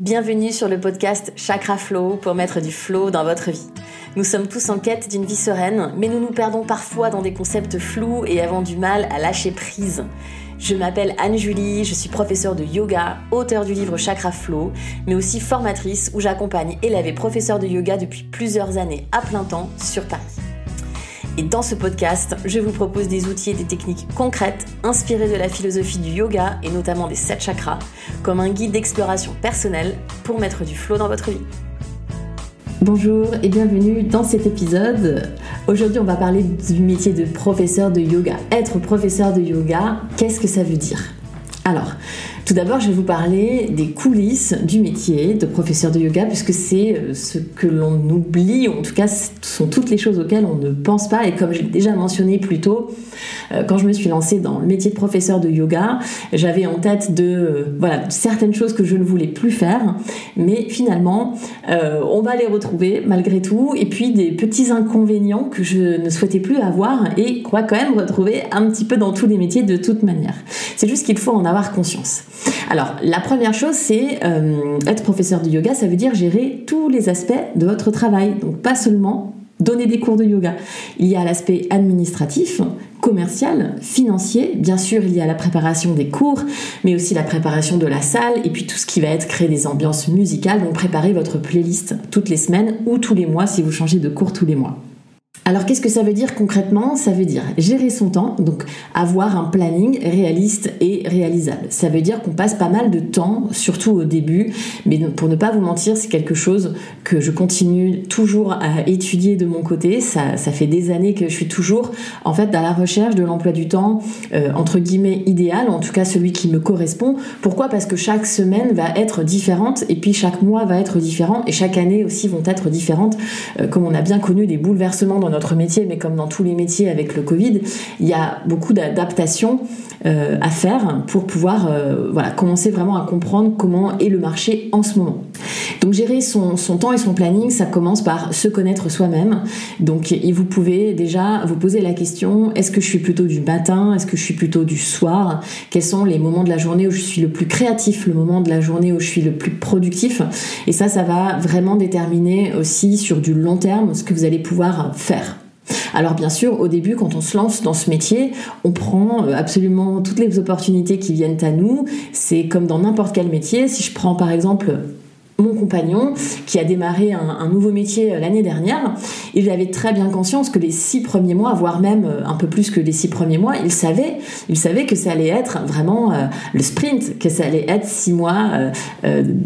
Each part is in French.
Bienvenue sur le podcast Chakra Flow pour mettre du flow dans votre vie. Nous sommes tous en quête d'une vie sereine, mais nous nous perdons parfois dans des concepts flous et avons du mal à lâcher prise. Je m'appelle Anne-Julie, je suis professeure de yoga, auteure du livre Chakra Flow, mais aussi formatrice où j'accompagne élèves et professeurs de yoga depuis plusieurs années à plein temps sur Paris. Et dans ce podcast, je vous propose des outils et des techniques concrètes inspirées de la philosophie du yoga et notamment des sept chakras, comme un guide d'exploration personnelle pour mettre du flow dans votre vie. Bonjour et bienvenue dans cet épisode. Aujourd'hui, on va parler du métier de professeur de yoga. Être professeur de yoga, qu'est-ce que ça veut dire? Alors, tout d'abord, je vais vous parler des coulisses du métier de professeur de yoga, puisque c'est euh, ce que l'on oublie, ou en tout cas, ce sont toutes les choses auxquelles on ne pense pas. Et comme j'ai déjà mentionné plus tôt, euh, quand je me suis lancée dans le métier de professeur de yoga, j'avais en tête de euh, voilà certaines choses que je ne voulais plus faire, mais finalement, on va les retrouver malgré tout. Et puis des petits inconvénients que je ne souhaitais plus avoir et quoi quand même retrouver un petit peu dans tous les métiers de toute manière. C'est juste qu'il faut en avoir conscience. Alors, la première chose, c'est euh, être professeur de yoga, ça veut dire gérer tous les aspects de votre travail. Donc, pas seulement donner des cours de yoga. Il y a l'aspect administratif, commercial, financier. Bien sûr, il y a la préparation des cours, mais aussi la préparation de la salle et puis tout ce qui va être créer des ambiances musicales. Donc, préparez votre playlist toutes les semaines ou tous les mois si vous changez de cours tous les mois. Alors qu'est-ce que ça veut dire concrètement? Ça veut dire gérer son temps, donc avoir un planning réaliste et réalisable. Ça veut dire qu'on passe pas mal de temps, surtout au début, mais pour ne pas vous mentir, c'est quelque chose que je continue toujours à étudier de mon côté. Ça, fait des années que je suis toujours en fait dans la recherche de l'emploi du temps euh, entre guillemets idéal, en tout cas celui qui me correspond. Pourquoi? Parce que chaque semaine va être différente et puis chaque mois va être différent et chaque année aussi vont être différentes, euh, comme on a bien connu des bouleversements dans notre notre métier, mais comme dans tous les métiers avec le Covid, il y a beaucoup d'adaptations euh, à faire pour pouvoir euh, voilà, commencer vraiment à comprendre comment est le marché en ce moment. Donc gérer son, son temps et son planning, ça commence par se connaître soi-même. Donc vous pouvez déjà vous poser la question, est-ce que je suis plutôt du matin Est-ce que je suis plutôt du soir? Quels sont les moments de la journée où je suis le plus créatif, le moment de la journée où je suis le plus productif? Et ça, ça va vraiment déterminer aussi sur du long terme ce que vous allez pouvoir faire. Alors bien sûr, au début, quand on se lance dans ce métier, on prend euh, absolument toutes les opportunités qui viennent à nous. C'est comme dans n'importe quel métier. Si je prends par exemple mon compagnon, qui a démarré un, nouveau métier euh, l'année dernière, il avait très bien conscience que les six premiers mois, voire même euh, un peu plus que les six premiers mois, il savait, il savait que ça allait être vraiment le sprint, que ça allait être six mois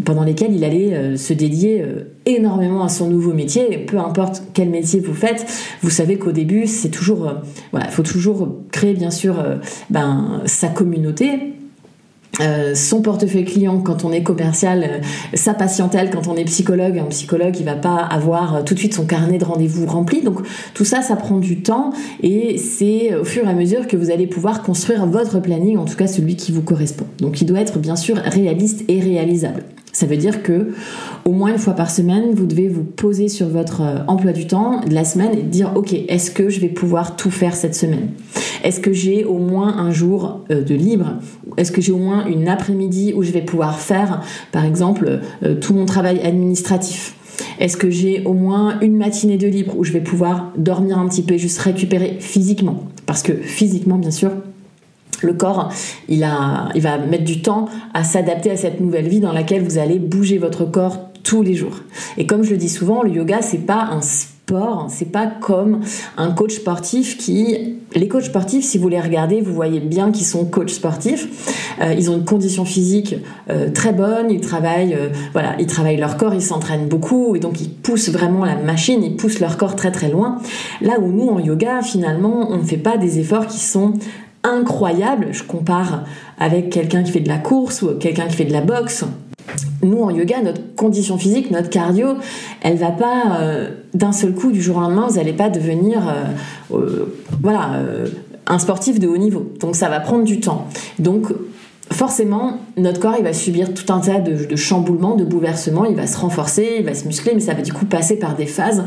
pendant lesquels il allait se dédier énormément à son nouveau métier. peu importe quel métier vous faites, vous savez qu'au début, c'est toujours, voilà, il faut toujours créer bien sûr ben, sa communauté euh, son portefeuille client quand on est commercial, euh, sa patientèle quand on est psychologue, un psychologue il va pas avoir euh, tout de suite son carnet de rendez-vous rempli. Donc tout ça, ça prend du temps et c'est au fur et à mesure que vous allez pouvoir construire votre planning, en tout cas celui qui vous correspond. Donc il doit être bien sûr réaliste et réalisable. Ça veut dire que au moins une fois par semaine, vous devez vous poser sur votre emploi du temps de la semaine et dire ok, est-ce que je vais pouvoir tout faire cette semaine? Est-ce que j'ai au moins un jour de libre? Est-ce que j'ai au moins une après-midi où je vais pouvoir faire, par exemple, euh, tout mon travail administratif? Est-ce que j'ai au moins une matinée de libre où je vais pouvoir dormir un petit peu et juste récupérer physiquement? Parce que physiquement, bien sûr, le corps, il, va mettre du temps à s'adapter à cette nouvelle vie dans laquelle vous allez bouger votre corps tous les jours. Et comme je le dis souvent, le yoga, c'est pas un sport, c'est pas comme un coach sportif qui les coachs sportifs, si vous les regardez, vous voyez bien qu'ils sont coachs sportifs. Euh, ils ont une condition physique euh, très bonne, ils travaillent, euh, voilà, ils travaillent leur corps, ils s'entraînent beaucoup et donc ils poussent vraiment la machine, ils poussent leur corps très très loin. Là où nous en yoga, finalement, on ne fait pas des efforts qui sont incroyables. Je compare avec quelqu'un qui fait de la course ou quelqu'un qui fait de la boxe nous en yoga, notre condition physique, notre cardio, elle va pas euh, d'un seul coup du jour au lendemain, vous n'allez pas devenir euh, euh, voilà un sportif de haut niveau. Donc ça va prendre du temps. Donc forcément, notre corps, il va subir tout un tas de, chamboulements, de bouleversements, il va se renforcer, il va se muscler, mais ça va du coup passer par des phases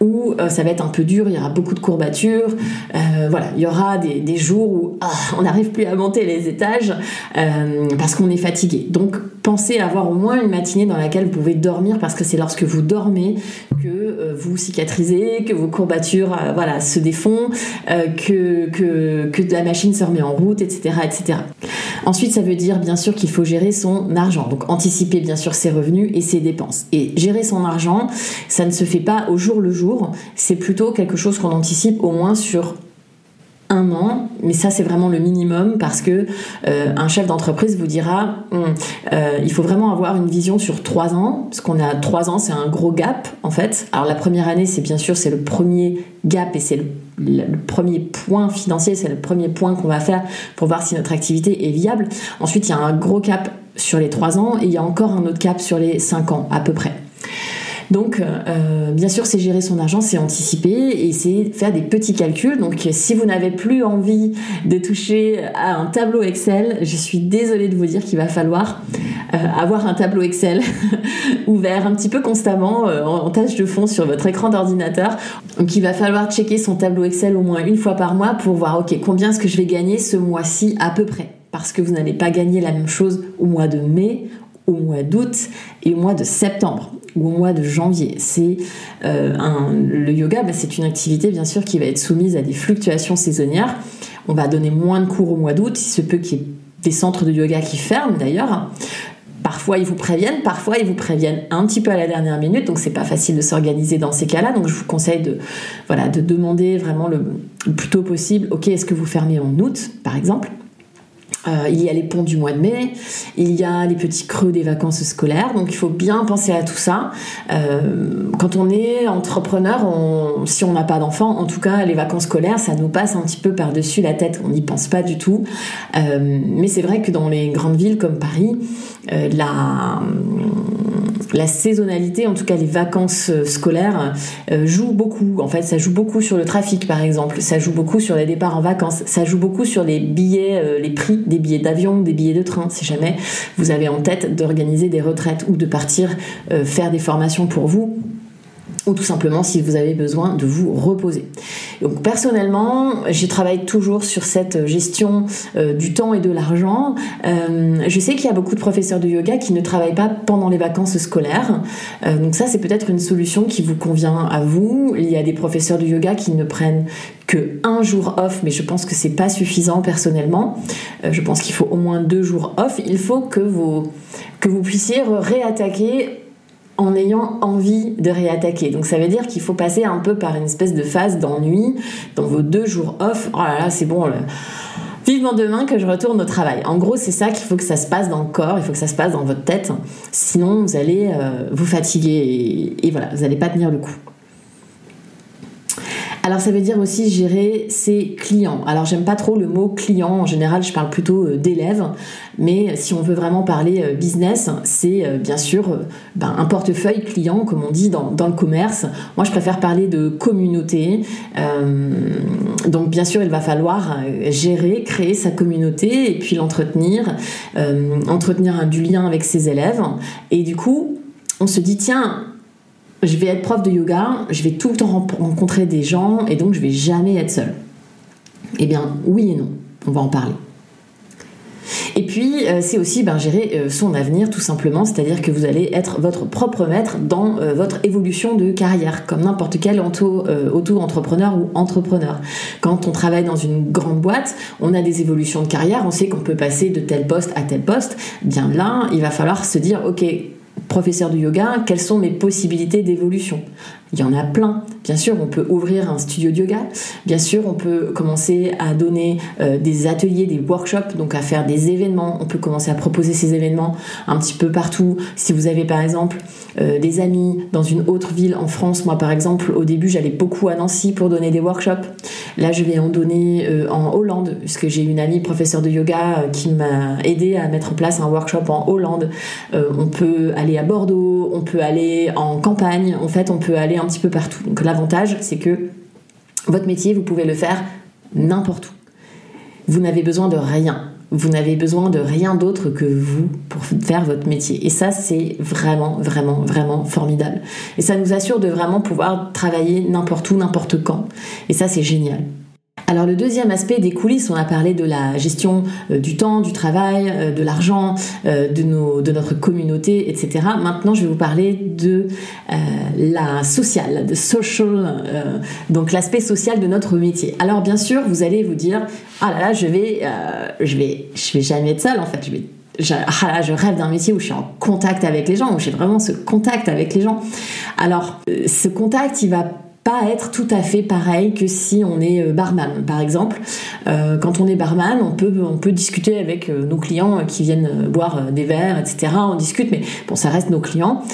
où euh, ça va être un peu dur, il y aura beaucoup de courbatures, euh, voilà, il y aura des, jours où ah, on n'arrive plus à monter les étages euh, parce qu'on est fatigué. Donc, pensez avoir au moins une matinée dans laquelle vous pouvez dormir parce que c'est lorsque vous dormez que euh, vous cicatrisez, que vos courbatures euh, voilà, se défont, euh, que la machine se remet en route, etc., etc. Ensuite, ça veut dire bien sûr qu'il faut gérer son argent. Donc anticiper bien sûr ses revenus et ses dépenses. Et gérer son argent, ça ne se fait pas au jour le jour. C'est plutôt quelque chose qu'on anticipe au moins sur un an, mais ça c'est vraiment le minimum parce que euh, un chef d'entreprise vous dira hum, euh, il faut vraiment avoir une vision sur trois ans parce qu'on a trois ans c'est un gros gap en fait. Alors la première année c'est bien sûr c'est le premier gap et c'est le, le, premier point financier, c'est le premier point qu'on va faire pour voir si notre activité est viable. Ensuite il y a un gros cap sur les trois ans et il y a encore un autre cap sur les cinq ans à peu près. Donc, euh, bien sûr, c'est gérer son argent, c'est anticiper et c'est faire des petits calculs. Donc, si vous n'avez plus envie de toucher à un tableau Excel, je suis désolée de vous dire qu'il va falloir euh, avoir un tableau Excel ouvert un petit peu constamment euh, en, tâche de fond sur votre écran d'ordinateur. Donc, il va falloir checker son tableau Excel au moins une fois par mois pour voir, ok, combien est-ce que je vais gagner ce mois-ci à peu près? Parce que vous n'allez pas gagner la même chose au mois de mai, au mois d'août et au mois de septembre ou au mois de janvier. C'est euh, le yoga, bah, c'est une activité bien sûr qui va être soumise à des fluctuations saisonnières. On va donner moins de cours au mois d'août, il se peut qu'il y ait des centres de yoga qui ferment d'ailleurs. Parfois ils vous préviennent, parfois ils vous préviennent un petit peu à la dernière minute, donc c'est pas facile de s'organiser dans ces cas-là. Donc je vous conseille de voilà de demander vraiment le, le plus tôt possible. Ok, est-ce que vous fermez en août, par exemple? Euh, il y a les ponts du mois de mai, il y a les petits creux des vacances scolaires, donc il faut bien penser à tout ça. Euh, quand on est entrepreneur, si on n'a pas d'enfants, en tout cas les vacances scolaires, ça nous passe un petit peu par-dessus la tête, on n'y pense pas du tout. Euh, mais c'est vrai que dans les grandes villes comme Paris, la la saisonnalité, en tout cas les vacances euh, scolaires, euh, joue beaucoup. En fait, ça joue beaucoup sur le trafic, par exemple. Ça joue beaucoup sur les départs en vacances. Ça joue beaucoup sur les billets, euh, les prix des billets d'avion, des billets de train. Si jamais vous avez en tête d'organiser des retraites ou de partir faire des formations pour vous, ou tout simplement si vous avez besoin de vous reposer. Donc personnellement, je travaille toujours sur cette gestion euh, du temps et de l'argent. Euh, je sais qu'il y a beaucoup de professeurs de yoga qui ne travaillent pas pendant les vacances scolaires. Euh, donc ça, c'est peut-être une solution qui vous convient à vous. Il y a des professeurs de yoga qui ne prennent que un jour off, mais je pense que c'est pas suffisant personnellement. je pense qu'il faut au moins deux jours off. Il faut que vous que vous puissiez réattaquer en ayant envie de réattaquer. Donc ça veut dire qu'il faut passer un peu par une espèce de phase d'ennui dans vos deux jours off. Oh là là, c'est bon. Vivement demain que je retourne au travail. En gros, c'est ça qu'il faut que ça se passe dans le corps, il faut que ça se passe dans votre tête. Sinon, vous allez euh, vous fatiguer et, et voilà, vous n'allez pas tenir le coup. Alors ça veut dire aussi gérer ses clients. Alors j'aime pas trop le mot client, en général je parle plutôt euh, d'élèves, mais si on veut vraiment parler euh, business, c'est euh, bien sûr ben, un portefeuille client comme on dit dans, le commerce. Moi je préfère parler de communauté. donc bien sûr il va falloir gérer, créer sa communauté et puis l'entretenir, entretenir du lien avec ses élèves. Et du coup on se dit tiens je vais être prof de yoga, je vais tout le temps rencontrer des gens et donc je vais jamais être seule. Eh bien, oui et non, on va en parler. Et puis, euh, c'est aussi ben, gérer euh, son avenir tout simplement, c'est-à-dire que vous allez être votre propre maître dans euh, votre évolution de carrière, comme n'importe quel auto-entrepreneur ou entrepreneur. Quand on travaille dans une grande boîte, on a des évolutions de carrière, on sait qu'on peut passer de tel poste à tel poste. Bien là, il va falloir se dire, ok, professeur de yoga, quelles sont mes possibilités d'évolution? Il y en a plein. Bien sûr, on peut ouvrir un studio de yoga. Bien sûr, on peut commencer à donner euh, des ateliers, des workshops, donc à faire des événements. On peut commencer à proposer ces événements un petit peu partout. Si vous avez par exemple euh, des amis dans une autre ville en France, moi par exemple, au début, j'allais beaucoup à Nancy pour donner des workshops. Là, je vais en donner euh, en Hollande, puisque j'ai une amie professeure de yoga qui m'a aidé à mettre en place un workshop en Hollande. on peut aller à Bordeaux, on peut aller en campagne. En fait, on peut aller un petit peu partout. Donc l'avantage, c'est que votre métier, vous pouvez le faire n'importe où. Vous n'avez besoin de rien. Vous n'avez besoin de rien d'autre que vous pour faire votre métier. Et ça, c'est vraiment, vraiment, vraiment formidable. Et ça nous assure de vraiment pouvoir travailler n'importe où, n'importe quand. Et ça, c'est génial. Alors le deuxième aspect des coulisses, on a parlé de la gestion euh, du temps, du travail, euh, de l'argent, euh, de, notre communauté, etc. Maintenant, je vais vous parler de la sociale, de social, donc l'aspect social de notre métier. Alors bien sûr, vous allez vous dire, ah là là, je vais, je vais, je vais jamais être seule en fait, je vais je, ah je, rêve d'un métier où je suis en contact avec les gens, où j'ai vraiment ce contact avec les gens. Alors, ce contact, il va pas être tout à fait pareil que si on est euh, barman, par exemple. Euh, quand on est barman, on peut, on peut discuter avec euh, nos clients qui viennent boire des verres, etc. On discute, mais bon, ça reste nos clients.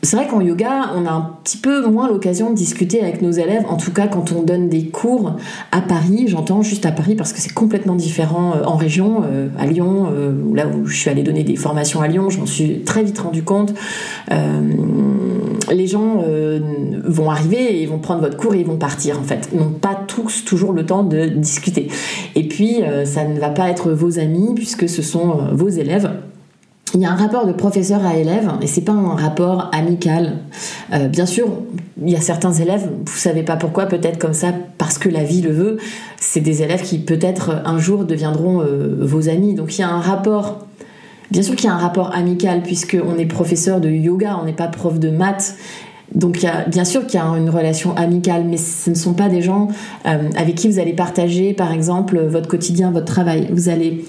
C'est vrai qu'en yoga, on a un petit peu moins l'occasion de discuter avec nos élèves, en tout cas quand on donne des cours à Paris, j'entends juste à Paris parce que c'est complètement différent en région, à Lyon, là où je suis allée donner des formations à Lyon, je m'en suis très vite rendu compte les gens euh, vont arriver et vont prendre votre cours et ils vont partir en fait. Ils n'ont pas tous toujours le temps de discuter. Et puis euh, ça ne va pas être vos amis puisque ce sont euh, vos élèves. Il y a un rapport de professeur à élève et c'est pas un rapport amical. bien sûr, il y a certains élèves, vous savez pas pourquoi, peut-être comme ça parce que la vie le veut. C'est des élèves qui peut-être un jour deviendront vos amis. Donc il y a un rapport Bien sûr qu'il y a un rapport amical puisqu'on est professeur de yoga, on n'est pas prof de maths. Donc bien sûr qu'il y a une relation amicale, mais ce ne sont pas des gens euh, avec qui vous allez partager, par exemple, votre quotidien, votre travail. Vous allez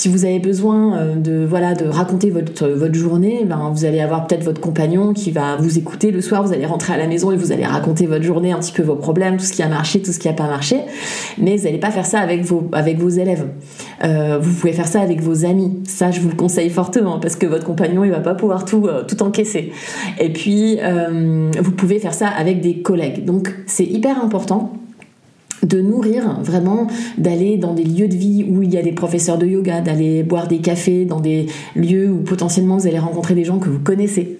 si vous avez besoin euh, de voilà de raconter votre votre journée, ben vous allez avoir peut-être votre compagnon qui va vous écouter le soir. Vous allez rentrer à la maison et vous allez raconter votre journée, un petit peu vos problèmes, tout ce qui a marché, tout ce qui n'a pas marché. Mais vous n'allez pas faire ça avec vos avec vos élèves. Euh, vous pouvez faire ça avec vos amis. Ça, je vous le conseille fortement parce que votre compagnon il va pas pouvoir tout euh, tout encaisser. Et puis vous pouvez faire ça avec des collègues. Donc c'est hyper important de nourrir vraiment, d'aller dans des lieux de vie où il y a des professeurs de yoga, d'aller boire des cafés dans des lieux où potentiellement vous allez rencontrer des gens que vous connaissez.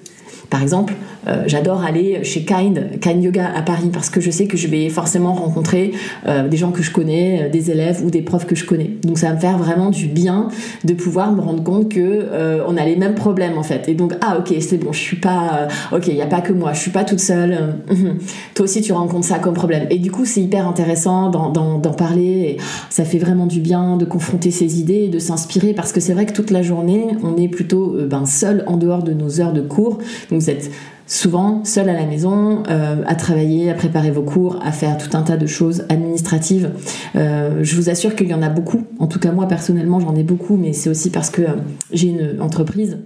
Par exemple, euh, j'adore aller chez Kind, Kind Yoga à Paris, parce que je sais que je vais forcément rencontrer euh, des gens que je connais, euh, des élèves ou des profs que je connais. Donc ça va me faire vraiment du bien de pouvoir me rendre compte que on a les mêmes problèmes en fait. Et donc ah ok c'est bon, je suis pas ok, il y a pas que moi, je suis pas toute seule. Toi aussi tu rencontres ça comme problème. Et du coup c'est hyper intéressant d'en parler. Ça fait vraiment du bien de confronter ses idées et de s'inspirer parce que c'est vrai que toute la journée on est plutôt ben, seul en dehors de nos heures de cours. Vous êtes souvent seul à la maison, euh, à travailler, à préparer vos cours, à faire tout un tas de choses administratives. Euh, je vous assure qu'il y en a beaucoup. En tout cas, moi personnellement, j'en ai beaucoup, mais c'est aussi parce que euh, j'ai une entreprise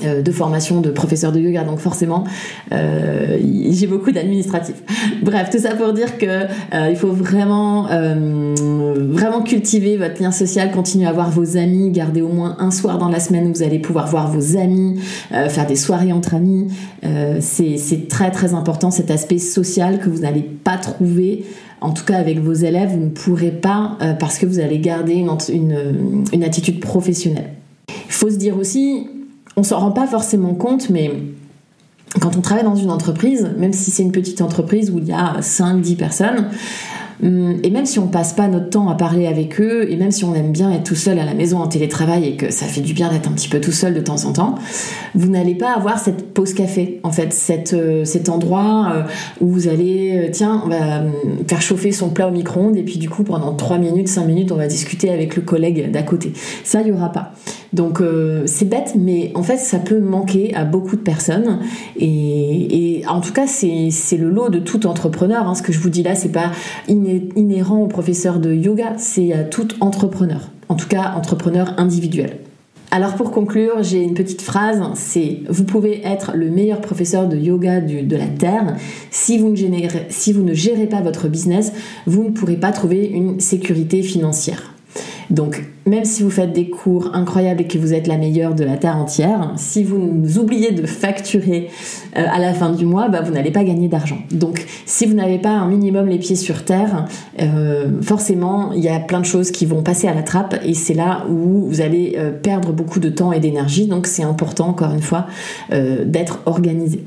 de formation de professeur de yoga, donc forcément euh, j'ai beaucoup d'administratifs. Bref, tout ça pour dire que euh, il faut vraiment vraiment cultiver votre lien social, continuer à voir vos amis, garder au moins un soir dans la semaine où vous allez pouvoir voir vos amis, faire des soirées entre amis. c'est très très important cet aspect social que vous n'allez pas trouver en tout cas avec vos élèves, vous ne pourrez pas parce que vous allez garder une, une, une attitude professionnelle. Il faut se dire aussi, on s'en rend pas forcément compte, mais quand on travaille dans une entreprise, même si c'est une petite entreprise où il y a 5-10 personnes, hum, et même si on passe pas notre temps à parler avec eux, et même si on aime bien être tout seul à la maison en télétravail et que ça fait du bien d'être un petit peu tout seul de temps en temps, vous n'allez pas avoir cette pause café, en fait, euh, cet endroit euh, où vous allez, euh, tiens, hum, faire chauffer son plat au micro-ondes et puis du coup pendant 3 minutes, 5 minutes, on va discuter avec le collègue d'à côté. Ça, il y aura pas. Donc euh, c'est bête, mais en fait ça peut manquer à beaucoup de personnes. Et, en tout cas c'est le lot de tout entrepreneur. Hein. Ce que je vous dis là, c'est pas inhérent au professeur de yoga, c'est à tout entrepreneur. En tout cas entrepreneur individuel. Alors pour conclure, j'ai une petite phrase, c'est vous pouvez être le meilleur professeur de yoga de la Terre, si vous, ne si vous ne gérez pas votre business, vous ne pourrez pas trouver une sécurité financière. Donc, même si vous faites des cours incroyables et que vous êtes la meilleure de la terre entière, si vous oubliez de facturer euh, à la fin du mois, bah, vous n'allez pas gagner d'argent. Donc, si vous n'avez pas un minimum les pieds sur terre, euh, forcément, il y a plein de choses qui vont passer à la trappe et c'est là où vous allez euh, perdre beaucoup de temps et d'énergie. Donc, c'est important, encore une fois, d'être organisé.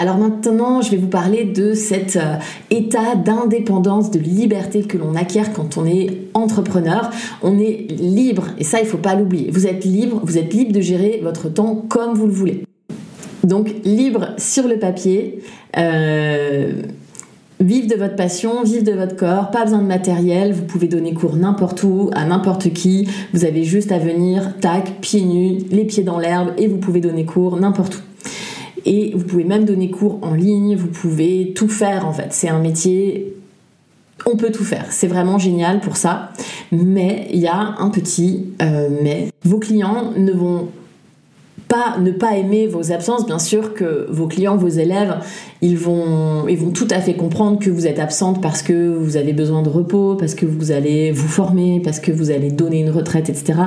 Alors maintenant, je vais vous parler de cet euh, état d'indépendance, de liberté que l'on acquiert quand on est entrepreneur. On est libre, et ça, il ne faut pas l'oublier. Vous êtes libre, vous êtes libre de gérer votre temps comme vous le voulez. Donc libre sur le papier. Euh, Vive de votre passion, vive de votre corps, pas besoin de matériel, vous pouvez donner cours n'importe où, à n'importe qui, vous avez juste à venir, tac, pieds nus, les pieds dans l'herbe, et vous pouvez donner cours n'importe où. Et vous pouvez même donner cours en ligne, vous pouvez tout faire en fait. C'est un métier, on peut tout faire. C'est vraiment génial pour ça. Mais il y a un petit euh, mais. Vos clients ne vont pas ne pas aimer vos absences, bien sûr que vos clients, vos élèves, ils vont, ils vont tout à fait comprendre que vous êtes absente parce que vous avez besoin de repos, parce que vous allez vous former, parce que vous allez donner une retraite, etc.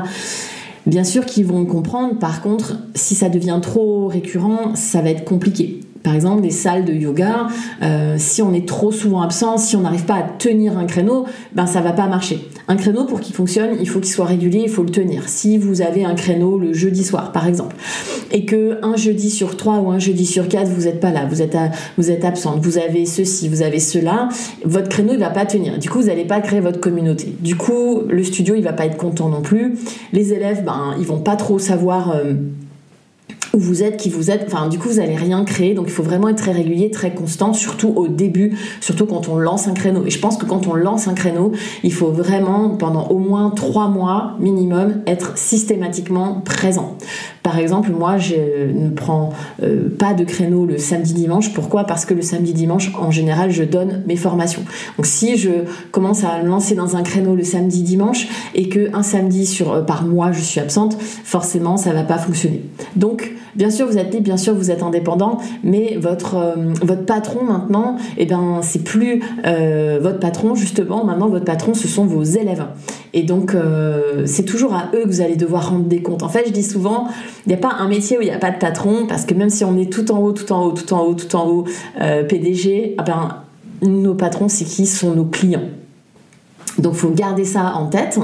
Bien sûr qu'ils vont comprendre, par contre, si ça devient trop récurrent, ça va être compliqué par exemple des salles de yoga, euh, si on est trop souvent absent, si on n'arrive pas à tenir un créneau, ben ça va pas marcher. Un créneau pour qu'il fonctionne, il faut qu'il soit régulier, il faut le tenir. Si vous avez un créneau le jeudi soir, par exemple, et que un jeudi sur trois ou un jeudi sur quatre vous n'êtes pas là, vous êtes absente, vous avez ceci, vous avez cela, votre créneau il va pas tenir. Du coup vous n'allez pas créer votre communauté. Du coup le studio il va pas être content non plus. Les élèves ben ils vont pas trop savoir euh, où vous êtes, qui vous êtes. Enfin, du coup, vous n'allez rien créer. Donc, il faut vraiment être très régulier, très constant, surtout au début, surtout quand on lance un créneau. Et je pense que quand on lance un créneau, il faut vraiment, pendant au moins trois mois minimum, être systématiquement présent. Par exemple, moi, je ne prends euh, pas de créneau le samedi-dimanche. Pourquoi? Parce que le samedi-dimanche, en général, je donne mes formations. Donc, si je commence à me lancer dans un créneau le samedi-dimanche et que un samedi sur, euh, par mois, je suis absente, forcément, ça va pas fonctionner. Donc, Bien sûr, vous êtes libre, bien sûr, vous êtes indépendant, mais votre, euh, votre patron maintenant, eh ben, c'est plus votre patron, justement. Maintenant, votre patron, ce sont vos élèves. Et donc, euh, c'est toujours à eux que vous allez devoir rendre des comptes. En fait, je dis souvent, il n'y a pas un métier où il n'y a pas de patron, parce que même si on est tout en haut, tout en haut, tout en haut, tout en haut, PDG, eh ben, nos patrons, c'est qui sont nos clients. Donc, faut garder ça en tête.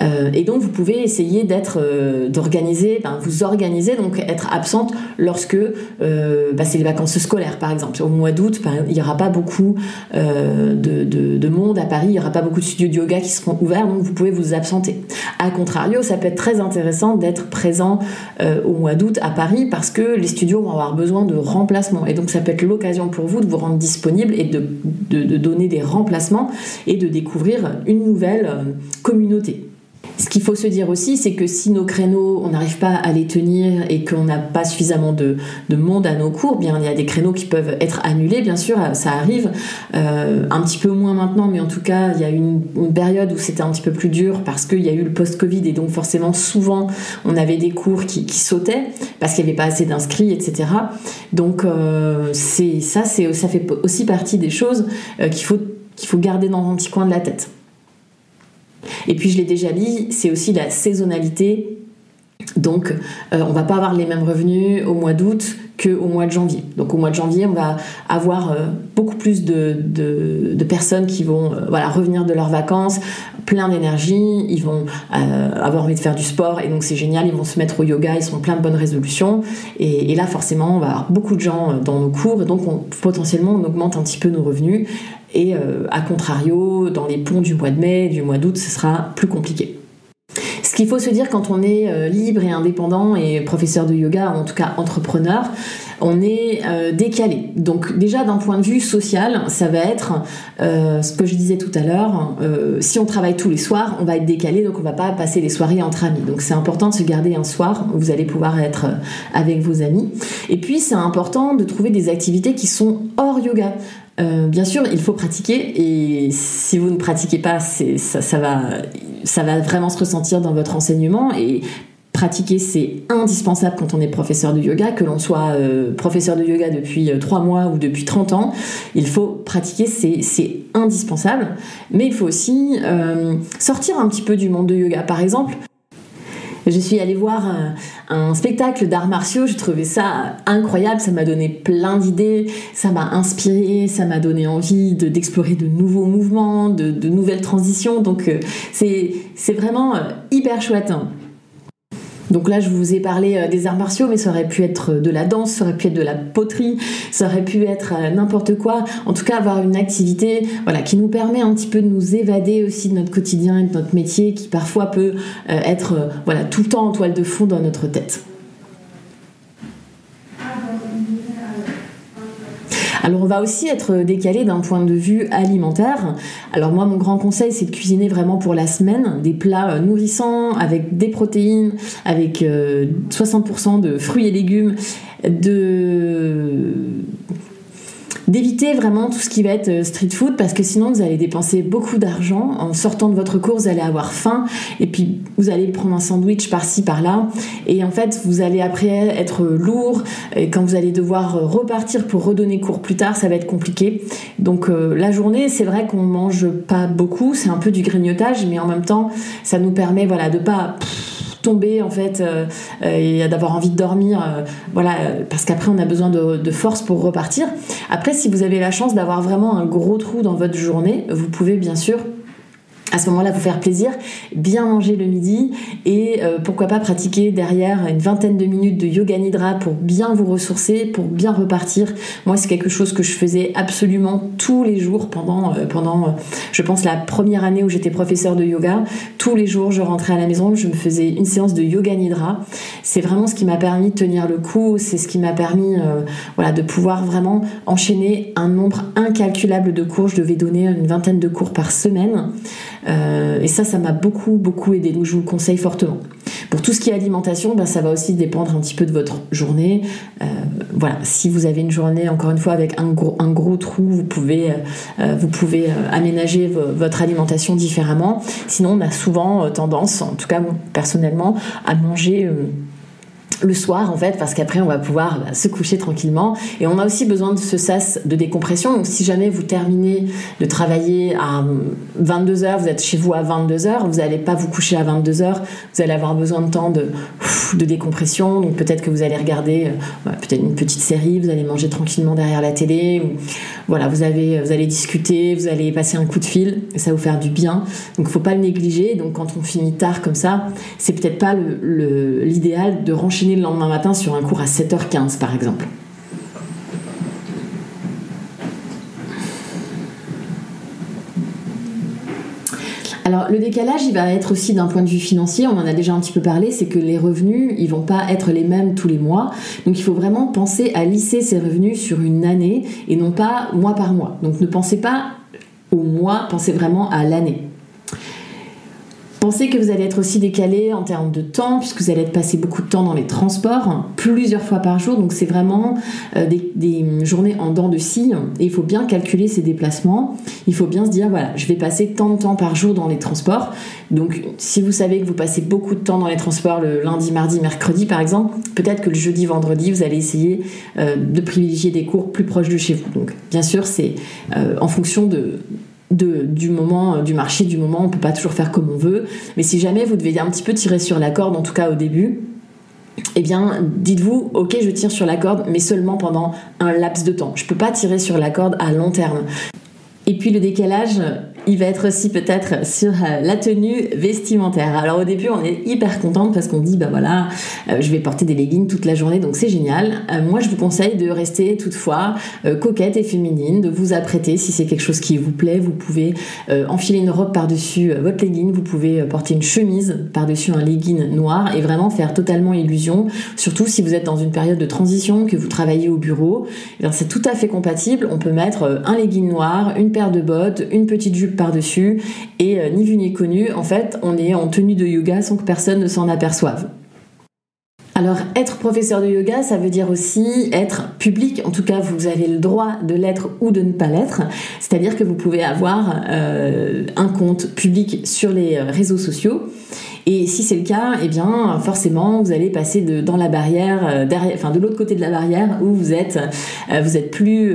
Euh, et donc, vous pouvez essayer d'être, euh, d'organiser, ben, vous organiser, donc être absente lorsque euh, ben, c'est les vacances scolaires, par exemple. Au mois d'août, il n'y aura pas beaucoup de, de, de, monde à Paris, il n'y aura pas beaucoup de studios de yoga qui seront ouverts, donc vous pouvez vous absenter. A contrario, ça peut être très intéressant d'être présent au mois d'août à Paris parce que les studios vont avoir besoin de remplacements. Et donc, ça peut être l'occasion pour vous de vous rendre disponible et de, de, donner des remplacements et de découvrir nouvelle communauté. Ce qu'il faut se dire aussi, c'est que si nos créneaux, on n'arrive pas à les tenir et qu'on n'a pas suffisamment de, monde à nos cours, bien il y a des créneaux qui peuvent être annulés, bien sûr, ça arrive. Euh, un petit peu moins maintenant, mais en tout cas, il y a eu une, période où c'était un petit peu plus dur parce qu'il y a eu le post-Covid et donc forcément souvent on avait des cours qui, sautaient parce qu'il n'y avait pas assez d'inscrits, etc. Donc euh, ça, ça fait aussi partie des choses euh, qu'il faut qu'il faut garder dans un petit coin de la tête. Et puis je l'ai déjà dit, c'est aussi la saisonnalité. Donc euh, on va pas avoir les mêmes revenus au mois d'août qu'au mois de janvier. Donc au mois de janvier, on va avoir euh, beaucoup plus de, personnes qui vont euh, revenir de leurs vacances, plein d'énergie, ils vont avoir envie de faire du sport et donc c'est génial, ils vont se mettre au yoga, ils sont plein de bonnes résolutions. Et, là forcément, on va avoir beaucoup de gens dans nos cours et donc potentiellement on augmente un petit peu nos revenus. Et euh, à contrario, dans les ponts du mois de mai, du mois d'août, ce sera plus compliqué. Qu'il faut se dire quand on est euh, libre et indépendant et professeur de yoga, en tout cas entrepreneur, on est euh, décalé. Donc déjà d'un point de vue social, ça va être ce que je disais tout à l'heure, si on travaille tous les soirs, on va être décalé, donc on va pas passer les soirées entre amis. Donc c'est important de se garder un soir où vous allez pouvoir être avec vos amis. Et puis c'est important de trouver des activités qui sont hors yoga. Euh, bien sûr, il faut pratiquer et si vous ne pratiquez pas, ça, va, vraiment se ressentir dans votre enseignement et pratiquer c'est indispensable quand on est professeur de yoga, que l'on soit euh, professeur de yoga depuis 3 euh, mois ou depuis 30 ans, il faut pratiquer, c'est indispensable, mais il faut aussi sortir un petit peu du monde de yoga. Par exemple, je suis allée voir un, spectacle d'arts martiaux, j'ai trouvé ça incroyable, ça m'a donné plein d'idées, ça m'a inspiré, ça m'a donné envie d'explorer de, nouveaux mouvements, de, de nouvelles transitions, donc euh, c'est vraiment euh, hyper chouette. Donc là, je vous ai parlé euh, des arts martiaux, mais ça aurait pu être de la danse, ça aurait pu être de la poterie, ça aurait pu être euh, n'importe quoi. En tout cas, avoir une activité voilà, qui nous permet un petit peu de nous évader aussi de notre quotidien et de notre métier qui parfois peut euh, être voilà, tout le temps en toile de fond dans notre tête. Alors on va aussi être décalé d'un point de vue alimentaire. Alors moi mon grand conseil c'est de cuisiner vraiment pour la semaine des plats euh, nourrissants avec des protéines, avec 60% euh, de fruits et légumes, de d'éviter vraiment tout ce qui va être euh, street food parce que sinon vous allez dépenser beaucoup d'argent. En sortant de votre course, vous allez avoir faim. Et puis vous allez prendre un sandwich par-ci par-là. Et en fait vous allez après être lourd. Et quand vous allez devoir euh, repartir pour redonner cours plus tard, ça va être compliqué. Donc euh, la journée, c'est vrai qu'on mange pas beaucoup, c'est un peu du grignotage mais en même temps, ça nous permet voilà de pas tomber en fait euh, et d'avoir envie de dormir, euh, voilà, parce qu'après on a besoin de, de, force pour repartir. Après, si vous avez la chance d'avoir vraiment un gros trou dans votre journée, vous pouvez bien sûr à ce moment-là vous faire plaisir, bien manger le midi et euh, pourquoi pas pratiquer derrière une vingtaine de minutes de yoga nidra pour bien vous ressourcer, pour bien repartir. Moi, c'est quelque chose que je faisais absolument tous les jours pendant, euh, pendant euh, je pense, la première année où j'étais professeur de yoga. Tous les jours, je rentrais à la maison, je me faisais une séance de yoga nidra. C'est vraiment ce qui m'a permis de tenir le coup, c'est ce qui m'a permis voilà, de pouvoir vraiment enchaîner un nombre incalculable de cours. Je devais donner une vingtaine de cours par semaine. Euh, et ça, ça m'a beaucoup, beaucoup aidé. Donc je vous le conseille fortement. Pour tout ce qui est alimentation, ben, ça va aussi dépendre un petit peu de votre journée. Euh, voilà, si vous avez une journée, encore une fois, avec un gros, un gros trou, vous pouvez, euh, vous pouvez aménager votre alimentation différemment. Sinon, on a souvent tendance, en tout cas personnellement, à manger le soir en fait parce qu'après on va pouvoir bah, se coucher tranquillement. Et on a aussi besoin de ce sas de décompression. Donc si jamais vous terminez de travailler à 22h vous êtes chez vous à 22h vous n'allez pas vous coucher à 22h vous allez avoir besoin de temps de, de décompression. Donc peut-être que vous allez regarder euh, bah, peut-être une petite série. Vous allez manger tranquillement derrière la télé voilà vous avez vous allez discuter vous allez passer un coup de fil ça va vous faire du bien. Donc faut pas le négliger. Donc quand on finit tard comme ça c'est peut-être pas l'idéal le, de renchaîner le lendemain matin sur un cours à 7h15 par exemple. Alors le décalage, il va être aussi d'un point de vue financier, on en a déjà un petit peu parlé, c'est que les revenus, ils vont pas être les mêmes tous les mois. Donc il faut vraiment penser à lisser ces revenus sur une année et non pas mois par mois. Donc ne pensez pas au mois, pensez vraiment à l'année. Pensez que vous allez être aussi décalé en termes de temps, puisque vous allez être passé beaucoup de temps dans les transports, plusieurs fois par jour. Donc c'est vraiment euh, des, journées en dents de scie. Et il faut bien calculer ces déplacements. Il faut bien se dire, voilà, je vais passer tant de temps par jour dans les transports. Donc si vous savez que vous passez beaucoup de temps dans les transports le lundi, mardi, mercredi par exemple, peut-être que le jeudi, vendredi, vous allez essayer euh, de privilégier des cours plus proches de chez vous. Donc bien sûr, c'est euh, en fonction de du moment, euh, du marché, du moment, on peut pas toujours faire comme on veut. Mais si jamais vous devez un petit peu tirer sur la corde, en tout cas au début, eh bien, dites-vous, ok, je tire sur la corde, mais seulement pendant un laps de temps. Je peux pas tirer sur la corde à long terme. Et puis le décalage, il va être aussi peut-être sur euh, la tenue vestimentaire. Alors au début, on est hyper contente parce qu'on dit bah voilà, euh, je vais porter des leggings toute la journée, donc c'est génial. Euh, moi, je vous conseille de rester toutefois coquette et féminine, de vous apprêter si c'est quelque chose qui vous plaît. Vous pouvez enfiler une robe par-dessus votre legging, vous pouvez porter une chemise par-dessus un legging noir et vraiment faire totalement illusion. Surtout si vous êtes dans une période de transition, que vous travaillez au bureau, eh c'est tout à fait compatible. On peut mettre un legging noir, une paire de bottes, une petite jupe par-dessus et euh, ni vu ni connu, en fait, on est en tenue de yoga sans que personne ne s'en aperçoive. Alors, être professeur de yoga, ça veut dire aussi être public. En tout cas, vous avez le droit de l'être ou de ne pas l'être. C'est-à-dire que vous pouvez avoir euh, un compte public sur les euh, réseaux sociaux. Et si c'est le cas, eh bien, forcément, vous allez passer de, dans la barrière, derrière, enfin, de l'autre côté de la barrière, où vous êtes, vous êtes plus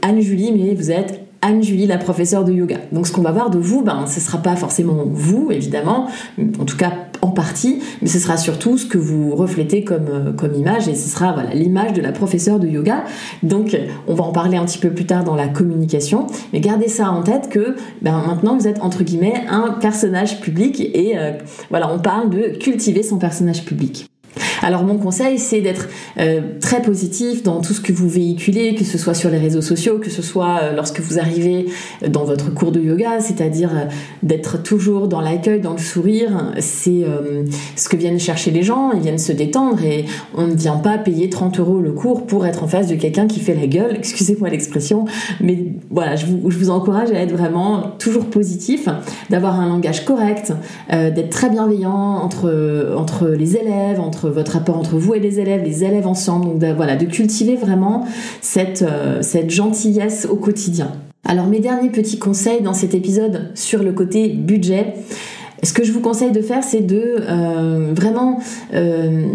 Anne-Julie, mais vous êtes Anne-Julie, la professeure de yoga. Donc ce qu'on va voir de vous, ben, ce sera pas forcément vous, évidemment, en tout cas en partie, mais ce sera surtout ce que vous reflétez comme, euh, comme image, et ce sera voilà l'image de la professeure de yoga. Donc on va en parler un petit peu plus tard dans la communication, mais gardez ça en tête que ben, maintenant vous êtes entre guillemets un personnage public, et euh, voilà, on parle de cultiver son personnage public. Alors mon conseil, c'est d'être euh, très positif dans tout ce que vous véhiculez, que ce soit sur les réseaux sociaux, que ce soit euh, lorsque vous arrivez dans votre cours de yoga, c'est-à-dire euh, d'être toujours dans l'accueil, dans le sourire. C'est ce que viennent chercher les gens, ils viennent se détendre et on ne vient pas payer 30 euros le cours pour être en face de quelqu'un qui fait la gueule, excusez-moi l'expression, mais voilà, je vous, encourage à être vraiment toujours positif, d'avoir un langage correct, d'être très bienveillant entre, entre les élèves, entre votre rapport entre vous et les élèves, les élèves ensemble, donc voilà, de cultiver vraiment euh, cette gentillesse au quotidien. Alors mes derniers petits conseils dans cet épisode sur le côté budget, ce que je vous conseille de faire, c'est de euh, vraiment euh,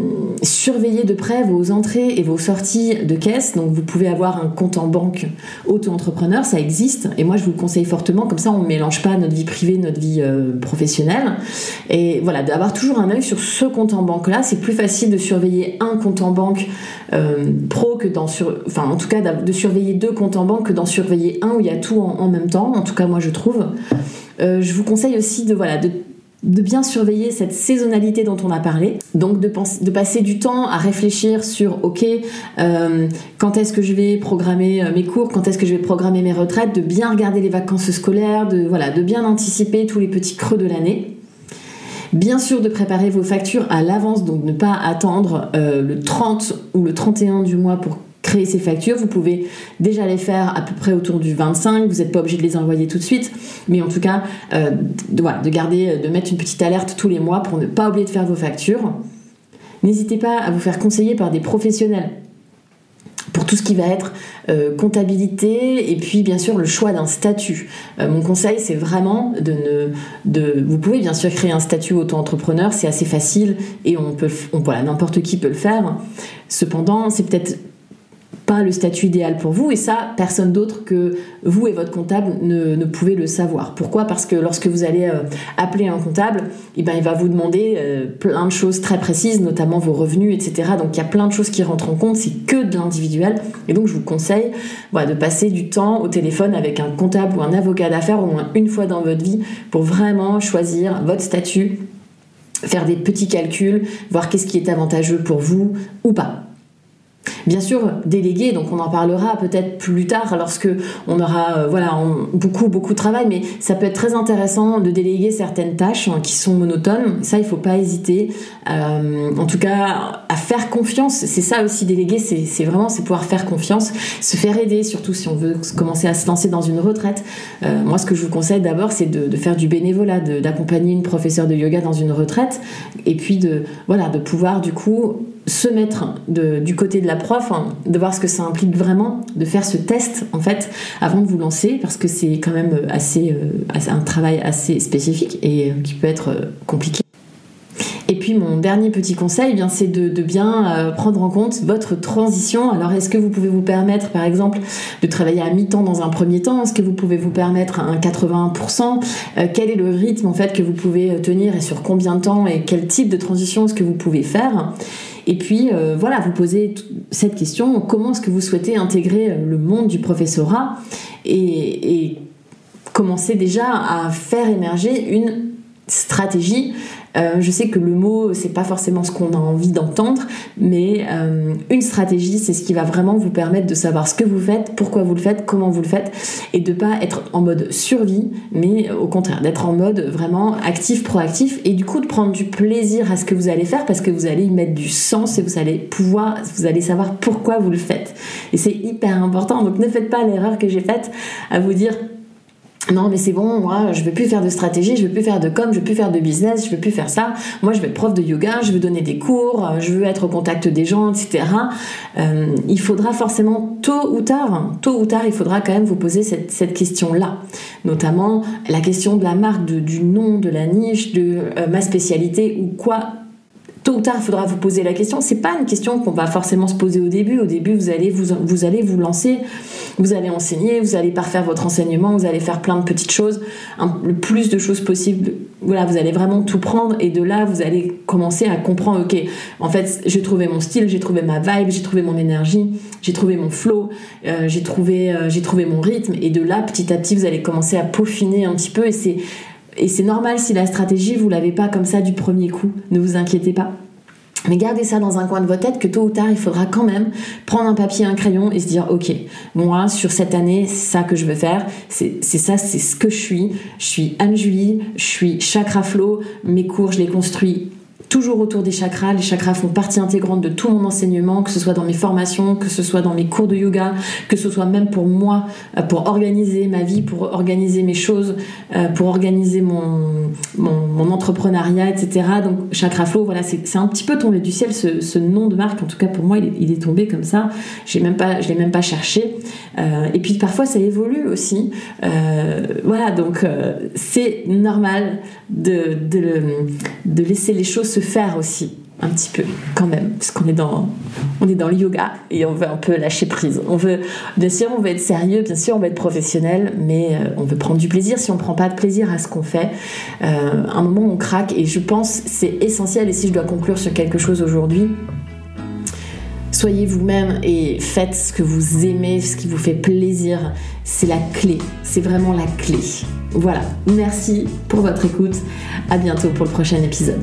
surveiller de près vos entrées et vos sorties de caisse. Donc vous pouvez avoir un compte en banque auto-entrepreneur, ça existe. Et moi, je vous le conseille fortement. Comme ça, on ne mélange pas notre vie privée, notre vie euh, professionnelle. Et voilà, d'avoir toujours un œil sur ce compte en banque-là. C'est plus facile de surveiller un compte en banque pro que d'en sur... Enfin, en tout cas, de surveiller deux comptes en banque que d'en surveiller un où il y a tout en, en même temps. En tout cas, moi, je trouve. je vous conseille aussi de, voilà, de de bien surveiller cette saisonnalité dont on a parlé, donc de, passer du temps à réfléchir sur ok euh, quand est-ce que je vais programmer euh, mes cours, quand est-ce que je vais programmer mes retraites, de bien regarder les vacances scolaires, de voilà, de bien anticiper tous les petits creux de l'année. Bien sûr de préparer vos factures à l'avance, donc ne pas attendre euh, le 30 ou le 31 du mois pour créer ces factures. Vous pouvez déjà les faire à peu près autour du 25. Vous n'êtes pas obligé de les envoyer tout de suite, mais en tout cas, euh, de, de garder, euh, de mettre une petite alerte tous les mois pour ne pas oublier de faire vos factures. N'hésitez pas à vous faire conseiller par des professionnels pour tout ce qui va être euh, comptabilité et puis bien sûr le choix d'un statut. mon conseil c'est vraiment de ne de vous pouvez bien sûr créer un statut auto-entrepreneur, c'est assez facile et on peut on, voilà n'importe qui peut le faire. Cependant, c'est peut-être pas le statut idéal pour vous et ça, personne d'autre que vous et votre comptable ne, ne, pouvez le savoir. Pourquoi? Parce que lorsque vous allez euh, appeler un comptable, eh ben, il va vous demander euh, plein de choses très précises, notamment vos revenus, etc. Donc il y a plein de choses qui rentrent en compte, c'est que de l'individuel. Et donc je vous conseille de passer du temps au téléphone avec un comptable ou un avocat d'affaires au moins une fois dans votre vie pour vraiment choisir votre statut faire des petits calculs, voir qu'est-ce qui est avantageux pour vous ou pas. Bien sûr, déléguer, donc on en parlera peut-être plus tard lorsque on aura euh, voilà, beaucoup beaucoup de travail, mais ça peut être très intéressant de déléguer certaines tâches hein, qui sont monotones. Ça, il faut pas hésiter. Euh, en tout cas, à faire confiance. C'est ça aussi déléguer, c'est vraiment pouvoir faire confiance, se faire aider, surtout si on veut commencer à se lancer dans une retraite. Euh, moi, ce que je vous conseille d'abord, c'est de, de, faire du bénévolat, d'accompagner une professeure de yoga dans une retraite, et puis de voilà, de pouvoir du coup se mettre du côté de la prof, hein, de voir ce que ça implique vraiment, de faire ce test en fait avant de vous lancer, parce que c'est quand même assez, euh, un travail assez spécifique et euh, qui peut être euh, compliqué. Et puis mon dernier petit conseil, eh bien c'est de, bien prendre en compte votre transition. Alors est-ce que vous pouvez vous permettre, par exemple, de travailler à mi-temps dans un premier temps? Est-ce que vous pouvez vous permettre un 80% Quel est le rythme en fait que vous pouvez tenir et sur combien de temps Et quel type de transition est-ce que vous pouvez faire? Et puis, euh, voilà, vous posez cette question, comment est-ce que vous souhaitez intégrer euh, le monde du professorat et, et commencer déjà à faire émerger une stratégie euh, je sais que le mot, c'est pas forcément ce qu'on a envie d'entendre, mais euh, une stratégie, c'est ce qui va vraiment vous permettre de savoir ce que vous faites, pourquoi vous le faites, comment vous le faites, et de pas être en mode survie, mais au contraire, d'être en mode vraiment actif, proactif, et du coup de prendre du plaisir à ce que vous allez faire parce que vous allez y mettre du sens et vous allez pouvoir, vous allez savoir pourquoi vous le faites. Et c'est hyper important, donc ne faites pas l'erreur que j'ai faite à vous dire non mais c'est bon, moi je veux plus faire de stratégie, je veux plus faire de com, je veux plus faire de business, je veux plus faire ça. Moi je veux être prof de yoga, je veux donner des cours, je veux être au contact des gens, etc. Euh, il faudra forcément tôt ou tard, tôt ou tard, il faudra quand même vous poser cette, cette question-là. Notamment la question de la marque, du nom, de la niche, de euh, ma spécialité ou quoi tôt ou tard, il faudra vous poser la question. C'est pas une question qu'on va forcément se poser au début. Au début, vous allez vous, lancer, vous allez enseigner, vous allez parfaire votre enseignement, vous allez faire plein de petites choses, le plus de choses possibles. Voilà, vous allez vraiment tout prendre et de là, vous allez commencer à comprendre. Ok, en fait, j'ai trouvé mon style, j'ai trouvé ma vibe, j'ai trouvé mon énergie, j'ai trouvé mon flow, euh, j'ai trouvé, euh, j'ai trouvé mon rythme et de là, petit à petit, vous allez commencer à peaufiner un petit peu et c'est et c'est normal si la stratégie, vous l'avez pas comme ça du premier coup. Ne vous inquiétez pas. Mais gardez ça dans un coin de votre tête que tôt ou tard, il faudra quand même prendre un papier, un crayon et se dire, ok, moi, sur cette année, c'est ça que je veux faire, c'est ça, c'est ce que je suis. Je suis Anne-Julie, je suis chakra flow, mes cours, je les construis toujours autour des chakras. Les chakras font partie intégrante de tout mon enseignement, que ce soit dans mes formations, que ce soit dans mes cours de yoga, que ce soit même pour moi, euh, pour organiser ma vie, pour organiser mes choses, euh, pour organiser mon, mon, entrepreneuriat, etc. Donc Chakra Flow, voilà, c'est un petit peu tombé du ciel ce, nom de marque. En tout cas pour moi, il est, tombé comme ça. Même pas, je l'ai même pas cherché. Euh, et puis parfois ça évolue aussi. voilà, donc c'est normal de, de, de laisser les choses se faire aussi un petit peu quand même parce qu'on est dans on est dans le yoga et on veut un peu lâcher prise on veut bien sûr on veut être sérieux bien sûr on veut être professionnel mais euh, on veut prendre du plaisir si on prend pas de plaisir à ce qu'on fait euh, un moment on craque et je pense c'est essentiel et si je dois conclure sur quelque chose aujourd'hui Soyez vous-même et faites ce que vous aimez, ce qui vous fait plaisir. C'est la clé. C'est vraiment la clé. Voilà. Merci pour votre écoute. À bientôt pour le prochain épisode.